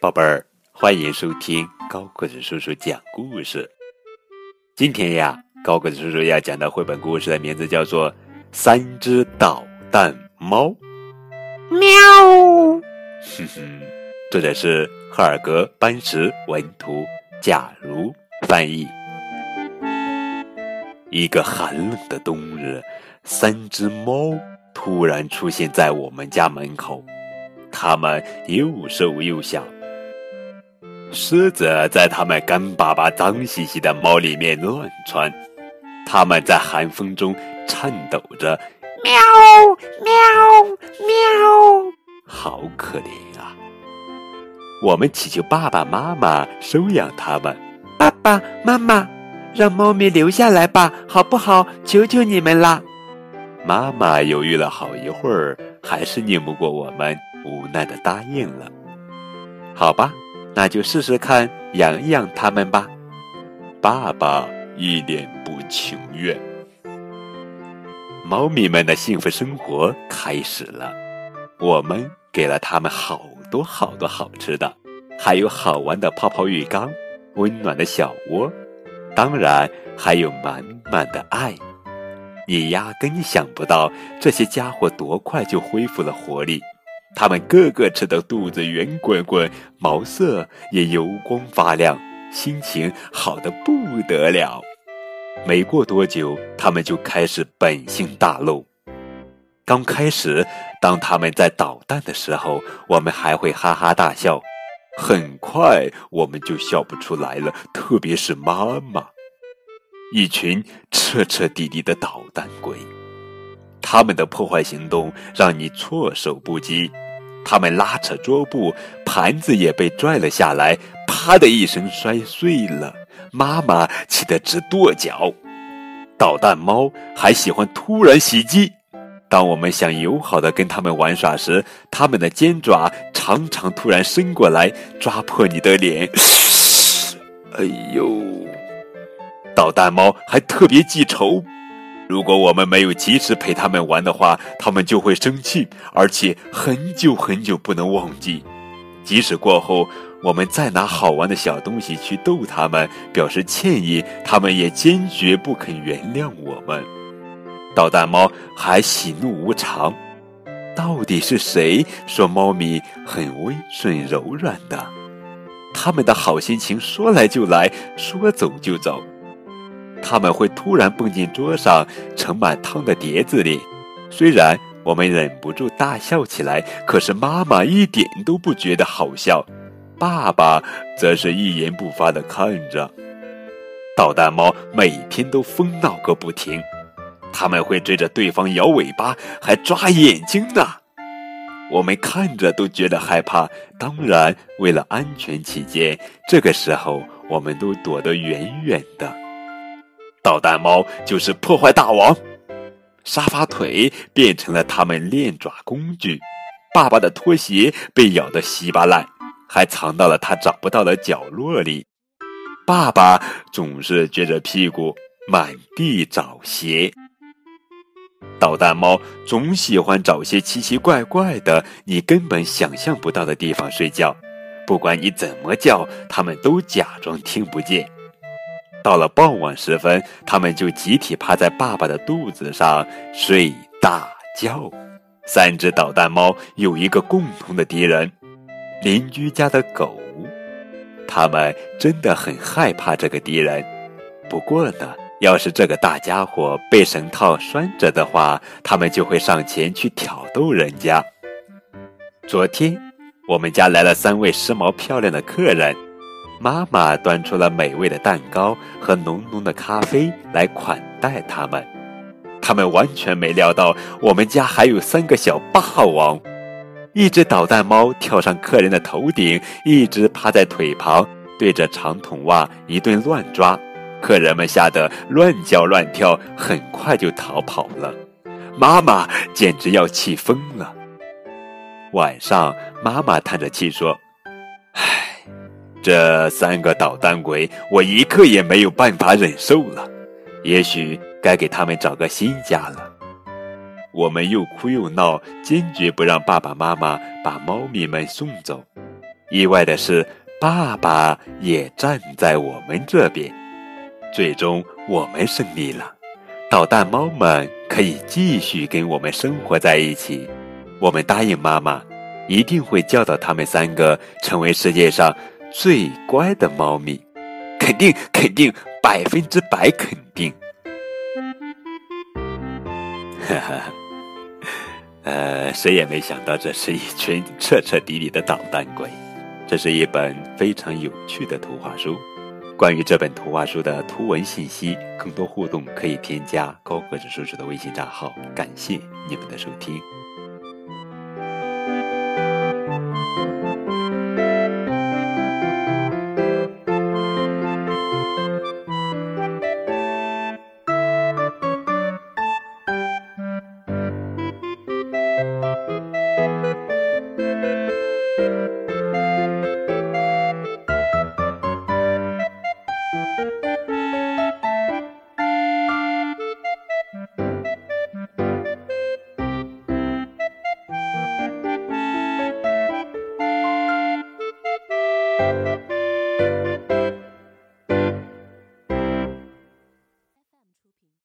宝贝儿，欢迎收听高个子叔叔讲故事。今天呀，高个子叔叔要讲的绘本故事的名字叫做《三只捣蛋猫》。喵，哼哼，作者是赫尔格·班什文图，假如翻译。一个寒冷的冬日，三只猫突然出现在我们家门口。它们又瘦又小，狮子在它们干巴巴、脏兮兮的猫里面乱窜，它们在寒风中颤抖着，喵喵喵，好可怜啊！我们祈求爸爸妈妈收养它们。爸爸妈妈，让猫咪留下来吧，好不好？求求你们啦！妈妈犹豫了好一会儿，还是拧不过我们。无奈的答应了，好吧，那就试试看养一养它们吧。爸爸一脸不情愿。猫咪们的幸福生活开始了，我们给了它们好多好多好吃的，还有好玩的泡泡浴缸、温暖的小窝，当然还有满满的爱。你压根想不到，这些家伙多快就恢复了活力。他们个个吃的肚子圆滚滚，毛色也油光发亮，心情好的不得了。没过多久，他们就开始本性大露。刚开始，当他们在捣蛋的时候，我们还会哈哈大笑。很快，我们就笑不出来了，特别是妈妈，一群彻彻底底的捣蛋鬼。他们的破坏行动让你措手不及，他们拉扯桌布，盘子也被拽了下来，啪的一声摔碎了。妈妈气得直跺脚。捣蛋猫还喜欢突然袭击，当我们想友好的跟他们玩耍时，他们的尖爪常常突然伸过来，抓破你的脸。哎呦！捣蛋猫还特别记仇。如果我们没有及时陪他们玩的话，他们就会生气，而且很久很久不能忘记。即使过后我们再拿好玩的小东西去逗他们，表示歉意，他们也坚决不肯原谅我们。捣蛋猫还喜怒无常，到底是谁说猫咪很温顺柔软的？他们的好心情说来就来，说走就走。他们会突然蹦进桌上盛满汤的碟子里，虽然我们忍不住大笑起来，可是妈妈一点都不觉得好笑，爸爸则是一言不发的看着。捣蛋猫每天都疯闹个不停，他们会追着对方摇尾巴，还抓眼睛呢。我们看着都觉得害怕，当然为了安全起见，这个时候我们都躲得远远的。捣蛋猫就是破坏大王，沙发腿变成了他们练爪工具，爸爸的拖鞋被咬得稀巴烂，还藏到了他找不到的角落里。爸爸总是撅着屁股满地找鞋。捣蛋猫总喜欢找些奇奇怪怪的、你根本想象不到的地方睡觉，不管你怎么叫，它们都假装听不见。到了傍晚时分，他们就集体趴在爸爸的肚子上睡大觉。三只捣蛋猫有一个共同的敌人——邻居家的狗。他们真的很害怕这个敌人。不过呢，要是这个大家伙被绳套拴着的话，他们就会上前去挑逗人家。昨天，我们家来了三位时髦漂亮的客人。妈妈端出了美味的蛋糕和浓浓的咖啡来款待他们，他们完全没料到我们家还有三个小霸王。一只捣蛋猫跳上客人的头顶，一只趴在腿旁，对着长筒袜一顿乱抓，客人们吓得乱叫乱跳，很快就逃跑了。妈妈简直要气疯了。晚上，妈妈叹着气说。这三个捣蛋鬼，我一刻也没有办法忍受了。也许该给他们找个新家了。我们又哭又闹，坚决不让爸爸妈妈把猫咪们送走。意外的是，爸爸也站在我们这边。最终，我们胜利了。捣蛋猫们可以继续跟我们生活在一起。我们答应妈妈，一定会教导他们三个成为世界上最乖的猫咪。肯定，肯定，百分之百肯定。哈哈，呃，谁也没想到，这是一群彻彻底底的捣蛋鬼。这是一本非常有趣的图画书。关于这本图画书的图文信息，更多互动可以添加高个子叔叔的微信账号。感谢你们的收听。